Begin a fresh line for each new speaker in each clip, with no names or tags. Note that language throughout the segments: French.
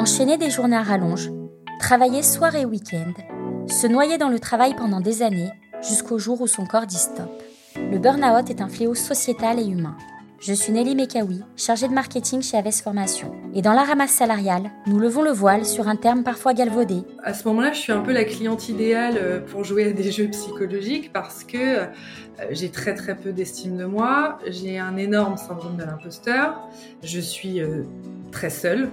Enchaîner des journées à rallonge, travailler soir et week-end, se noyer dans le travail pendant des années, jusqu'au jour où son corps dit stop. Le burn-out est un fléau sociétal et humain. Je suis Nelly Mekawi, chargée de marketing chez Aves Formation. Et dans la ramasse salariale, nous levons le voile sur un terme parfois galvaudé.
À ce moment-là, je suis un peu la cliente idéale euh, pour jouer à des jeux psychologiques parce que euh, j'ai très très peu d'estime de moi, j'ai un énorme syndrome de l'imposteur, je suis euh, très seule,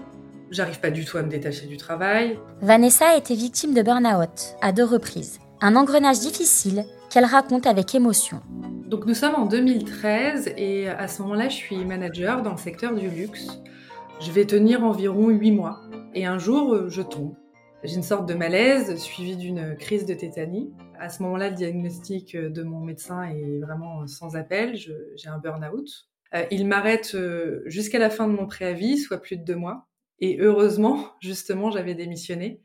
j'arrive pas du tout à me détacher du travail.
Vanessa a été victime de burn-out à deux reprises. Un engrenage difficile qu'elle raconte avec émotion.
Donc nous sommes en 2013 et à ce moment-là, je suis manager dans le secteur du luxe. Je vais tenir environ 8 mois et un jour, je tombe. J'ai une sorte de malaise suivi d'une crise de tétanie. À ce moment-là, le diagnostic de mon médecin est vraiment sans appel. J'ai un burn-out. Euh, il m'arrête euh, jusqu'à la fin de mon préavis, soit plus de deux mois. Et heureusement, justement, j'avais démissionné.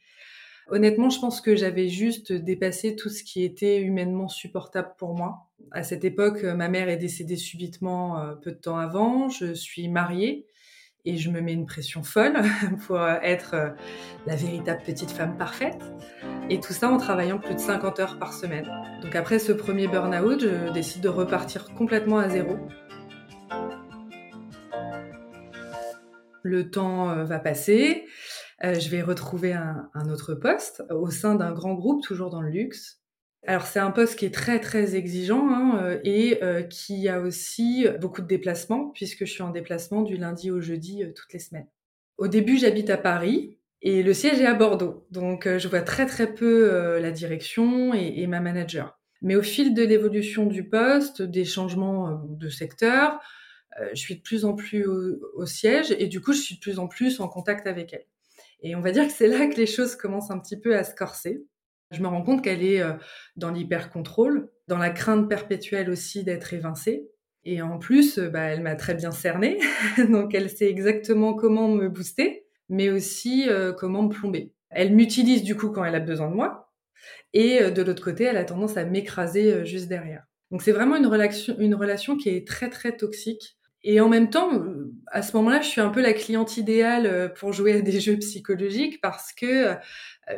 Honnêtement, je pense que j'avais juste dépassé tout ce qui était humainement supportable pour moi. À cette époque, ma mère est décédée subitement euh, peu de temps avant. Je suis mariée et je me mets une pression folle pour être euh, la véritable petite femme parfaite. Et tout ça en travaillant plus de 50 heures par semaine. Donc après ce premier burn-out, je décide de repartir complètement à zéro. Le temps euh, va passer. Euh, je vais retrouver un, autre poste au sein d'un grand groupe, toujours dans le luxe. Alors c'est un poste qui est très très exigeant hein, euh, et qui a aussi beaucoup de déplacements puisque je suis en déplacement du lundi au jeudi toutes les semaines. Au début j'habite à Paris et le siège est à Bordeaux, donc je vois très très peu la direction et, ma manager. Mais au fil de l'évolution du poste, des changements de secteur, je suis de plus en plus au siège et du coup je suis de plus en plus en contact avec elle. Et on va dire que c'est là que les choses commencent un petit peu à se corser. Je me rends compte qu'elle est euh, dans l'hyper-contrôle, dans la crainte perpétuelle aussi d'être évincée. Et en plus, euh, bah, elle m'a très bien cernée, donc elle sait exactement comment me booster, mais aussi euh, comment me plomber. Elle m'utilise du coup quand elle a besoin de moi, et de l'autre côté, elle a tendance à m'écraser juste derrière. Donc c'est vraiment une relation, une relation qui est très très toxique et en même temps, à ce moment-là, je suis un peu la cliente idéale euh, pour jouer à des jeux psychologiques parce que euh,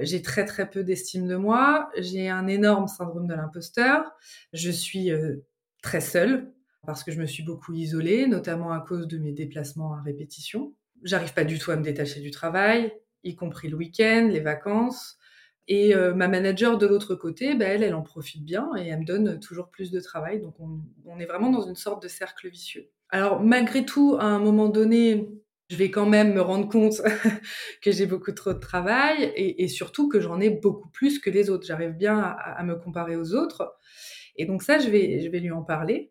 j'ai très très peu d'estime de moi, j'ai un énorme syndrome de l'imposteur, je suis euh, très seule parce que je me suis beaucoup isolée, notamment à cause de mes déplacements à répétition. J'arrive pas du tout à me détacher du travail, y compris le week-end, les vacances. Et ma manager de l'autre côté, bah, elle, elle en profite bien et elle me donne toujours plus de travail. Donc on, on est vraiment dans une sorte de cercle vicieux. Alors malgré tout, à un moment donné, je vais quand même me rendre compte que j'ai beaucoup trop de travail et, surtout que j'en ai beaucoup plus que les autres. J'arrive bien à, me comparer aux autres. Et donc ça, je vais, je vais lui en parler.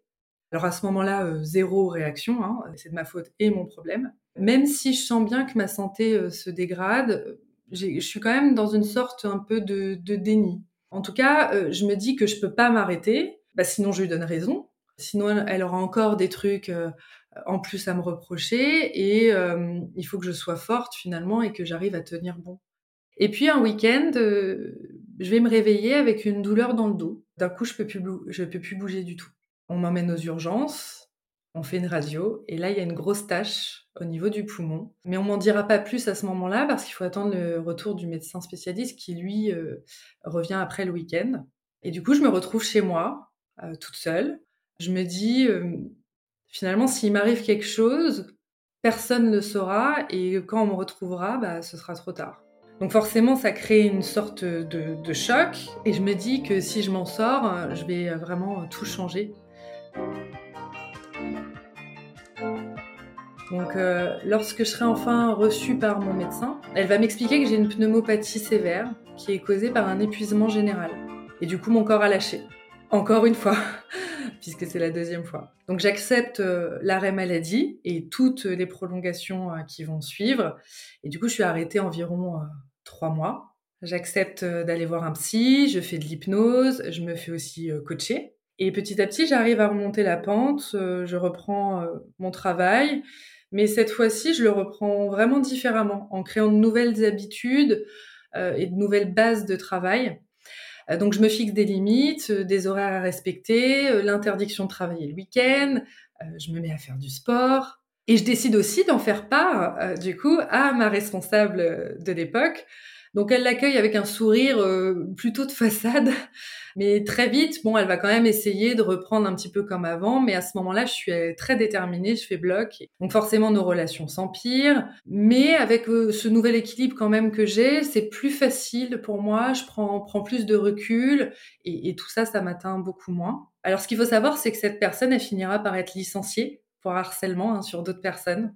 Alors à ce moment-là, euh, zéro réaction, hein, c'est de ma faute et mon problème. Même si je sens bien que ma santé euh, se dégrade, je suis quand même dans une sorte un peu de, déni. En tout cas, euh, je me dis que je peux pas m'arrêter, bah, sinon je lui donne raison. Sinon, elle aura encore des trucs euh, en plus à me reprocher et euh, il faut que je sois forte finalement et que j'arrive à tenir bon. Et puis un week-end, euh, je vais me réveiller avec une douleur dans le dos. D'un coup, je peux plus peux plus bouger du tout. On m'emmène aux urgences, on fait une radio et là il y a une grosse tache au niveau du poumon. Mais on m'en dira pas plus à ce moment-là parce qu'il faut attendre le retour du médecin spécialiste qui lui revient après le week-end. Et du coup, je me retrouve chez moi, toute seule, je me dis, euh, finalement, s'il m'arrive quelque chose, personne ne saura et quand on me retrouvera, bah, ce sera trop tard. Donc forcément, ça crée une sorte de, choc et je me dis que si je m'en sors, je vais vraiment tout changer. Donc euh, lorsque je serai enfin reçue par mon médecin, elle va m'expliquer que j'ai une pneumopathie sévère qui est causée par un épuisement général. Et du coup, mon corps a lâché. Encore une fois puisque c'est la deuxième fois. Donc j'accepte euh, l'arrêt maladie et toutes les prolongations euh, qui vont suivre. Et du coup, je suis arrêtée environ euh, trois mois. J'accepte d'aller voir un psy, je fais de l'hypnose, je me fais aussi coacher. Et petit à petit, j'arrive à remonter la pente, je reprends mon travail, mais cette fois-ci, je le reprends vraiment différemment, en créant de nouvelles habitudes et de nouvelles bases de travail. Euh, donc je me fixe des limites, euh, des horaires à respecter, euh, l'interdiction de travailler le week-end, je me mets à faire du sport. Et je décide aussi d'en faire part, du coup, à ma responsable de l'époque. Donc elle l'accueille avec un sourire euh, plutôt de façade, mais très vite, bon, elle va quand même essayer de reprendre un petit peu comme avant, mais à ce moment-là, je suis très déterminée, je fais bloc. Donc forcément, nos relations s'empirent, mais avec euh, ce nouvel équilibre quand même que j'ai, c'est plus facile pour moi, je prends, prends plus de recul, et, et tout ça, ça m'atteint beaucoup moins. Alors ce qu'il faut savoir, c'est que cette personne, elle finira par être licenciée pour harcèlement hein, sur d'autres personnes.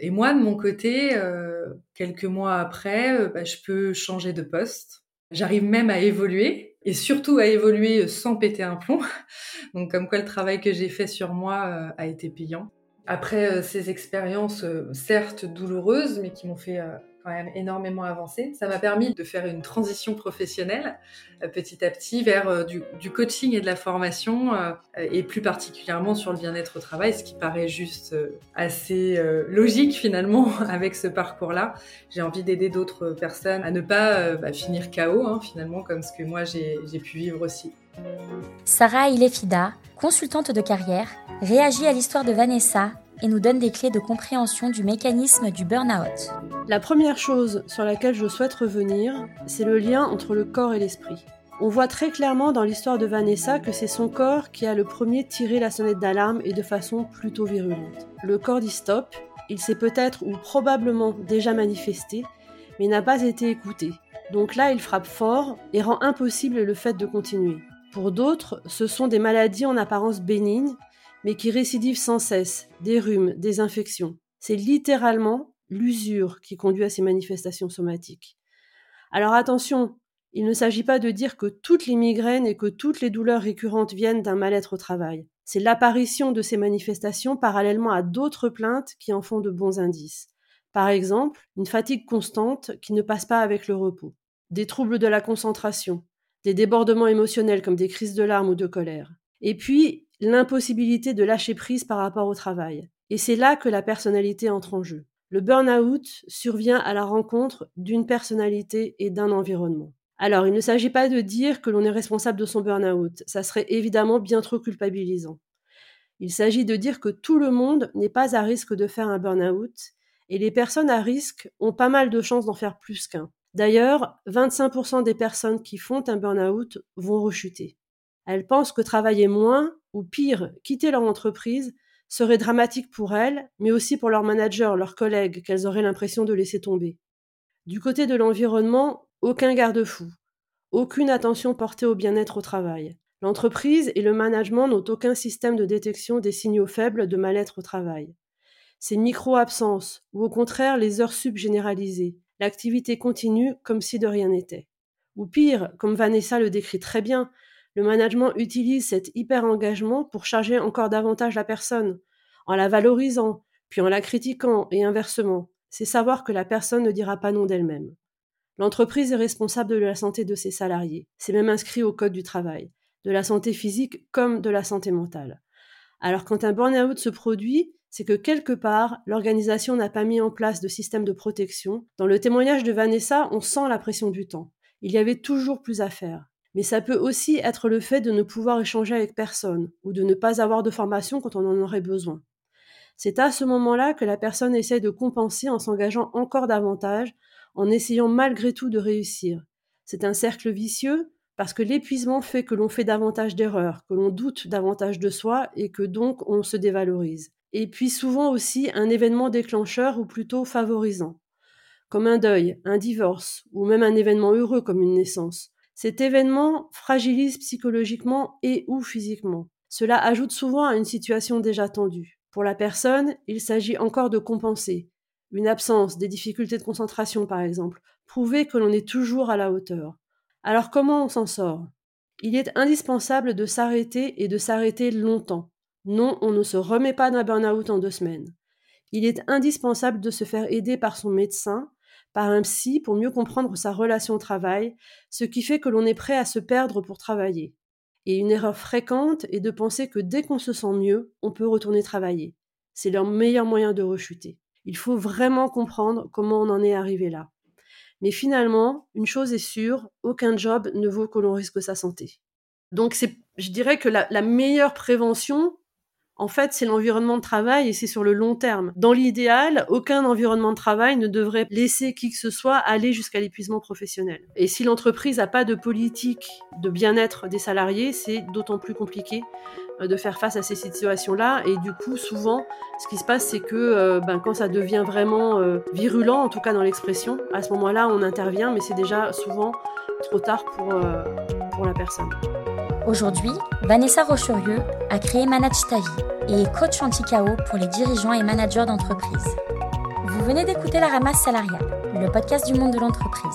Et moi, de mon côté, euh, quelques mois après, euh, bah, je peux changer de poste. J'arrive même à évoluer et surtout à évoluer sans péter un plomb. Donc comme quoi le travail que j'ai fait sur moi euh, a été payant. Après ces expériences, certes douloureuses, mais qui m'ont fait énormément avancé. Ça m'a permis de faire une transition professionnelle euh, petit à petit vers euh, du, coaching et de la formation euh, et plus particulièrement sur le bien-être au travail, ce qui paraît juste assez logique finalement avec ce parcours-là. J'ai envie d'aider d'autres personnes à ne pas bah, finir KO hein, finalement comme ce que moi j'ai pu vivre aussi.
Sarah Ilefida, consultante de carrière, réagit à l'histoire de Vanessa et nous donne des clés de compréhension du mécanisme du burn-out.
La première chose sur laquelle je souhaite revenir, c'est le lien entre le corps et l'esprit. On voit très clairement dans l'histoire de Vanessa que c'est son corps qui a le premier tiré la sonnette d'alarme et de façon plutôt virulente. Le corps dit stop, il s'est peut-être ou probablement déjà manifesté, mais n'a pas été écouté. Donc là, il frappe fort et rend impossible le fait de continuer. Pour d'autres, ce sont des maladies en apparence bénignes mais qui récidivent sans cesse, des rhumes, des infections. C'est littéralement l'usure qui conduit à ces manifestations somatiques. Alors attention, il ne s'agit pas de dire que toutes les migraines et que toutes les douleurs récurrentes viennent d'un mal-être au travail. C'est l'apparition de ces manifestations parallèlement à d'autres plaintes qui en font de bons indices. Par exemple, une fatigue constante qui ne passe pas avec le repos, des troubles de la concentration, des débordements émotionnels comme des crises de larmes ou de colère. Et puis, l'impossibilité de lâcher prise par rapport au travail. Et c'est là que la personnalité entre en jeu. Le burn-out survient à la rencontre d'une personnalité et d'un environnement. Alors, il ne s'agit pas de dire que l'on est responsable de son burn-out, ça serait évidemment bien trop culpabilisant. Il s'agit de dire que tout le monde n'est pas à risque de faire un burn-out, et les personnes à risque ont pas mal de chances d'en faire plus qu'un. D'ailleurs, 25% des personnes qui font un burn-out vont rechuter. Elles pensent que travailler moins ou pire, quitter leur entreprise, serait dramatique pour elles, mais aussi pour leurs managers, leurs collègues, qu'elles auraient l'impression de laisser tomber. Du côté de l'environnement, aucun garde-fou, aucune attention portée au bien-être au travail. L'entreprise et le management n'ont aucun système de détection des signaux faibles de mal-être au travail. Ces micro-absences, ou au contraire les heures sub généralisées, l'activité continue comme si de rien n'était. Ou pire, comme Vanessa le décrit très bien, le management utilise cet hyper-engagement pour charger encore davantage la personne, en la valorisant, puis en la critiquant, et inversement. C'est savoir que la personne ne dira pas non d'elle-même. L'entreprise est responsable de la santé de ses salariés. C'est même inscrit au Code du travail, de la santé physique comme de la santé mentale. Alors quand un burn-out se produit, c'est que quelque part, l'organisation n'a pas mis en place de système de protection. Dans le témoignage de Vanessa, on sent la pression du temps. Il y avait toujours plus à faire mais ça peut aussi être le fait de ne pouvoir échanger avec personne ou de ne pas avoir de formation quand on en aurait besoin. C'est à ce moment-là que la personne essaie de compenser en s'engageant encore davantage, en essayant malgré tout de réussir. C'est un cercle vicieux parce que l'épuisement fait que l'on fait davantage d'erreurs, que l'on doute davantage de soi et que donc on se dévalorise. Et puis souvent aussi un événement déclencheur ou plutôt favorisant, comme un deuil, un divorce ou même un événement heureux comme une naissance. Cet événement fragilise psychologiquement et ou physiquement. Cela ajoute souvent à une situation déjà tendue. Pour la personne, il s'agit encore de compenser. Une absence, des difficultés de concentration par exemple, prouver que l'on est toujours à la hauteur. Alors comment on s'en sort? Il est indispensable de s'arrêter et de s'arrêter longtemps. Non, on ne se remet pas d'un burn-out en deux semaines. Il est indispensable de se faire aider par son médecin par un psy pour mieux comprendre sa relation au travail, ce qui fait que l'on est prêt à se perdre pour travailler. Et une erreur fréquente est de penser que dès qu'on se sent mieux, on peut retourner travailler. C'est leur meilleur moyen de rechuter. Il faut vraiment comprendre comment on en est arrivé là. Mais finalement, une chose est sûre, aucun job ne vaut que l'on risque sa santé. Donc je dirais que la meilleure prévention, En fait, c'est l'environnement de travail et c'est sur le long terme. Dans l'idéal, aucun environnement de travail ne devrait laisser qui que ce soit aller jusqu'à l'épuisement professionnel. Et si l'entreprise n'a pas de politique de bien-être des salariés, c'est d'autant plus compliqué euh, de faire face à ces situations-là. Et du coup, souvent, ce qui se passe, c'est que euh, ben, quand ça devient vraiment euh, virulent, en tout cas dans l'expression, à ce moment-là, on intervient, mais c'est déjà souvent trop tard pour, pour la personne.
Aujourd'hui, Vanessa Rocherieux a créé Manage ta vie et est coach anti-chaos pour les dirigeants et managers d'entreprise. Vous venez d'écouter La Ramasse Salariale, le podcast du monde de l'entreprise.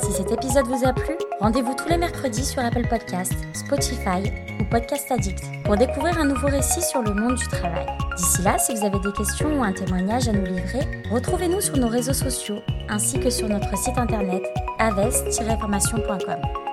Si cet épisode vous a plu, rendez-vous tous les mercredis sur Apple Podcasts, Spotify ou Podcast Addict pour découvrir un nouveau récit sur le monde du travail. D'ici là, si vous avez des questions ou un témoignage à nous livrer, retrouvez-nous sur nos réseaux sociaux ainsi que sur notre site internet aves-formation.com.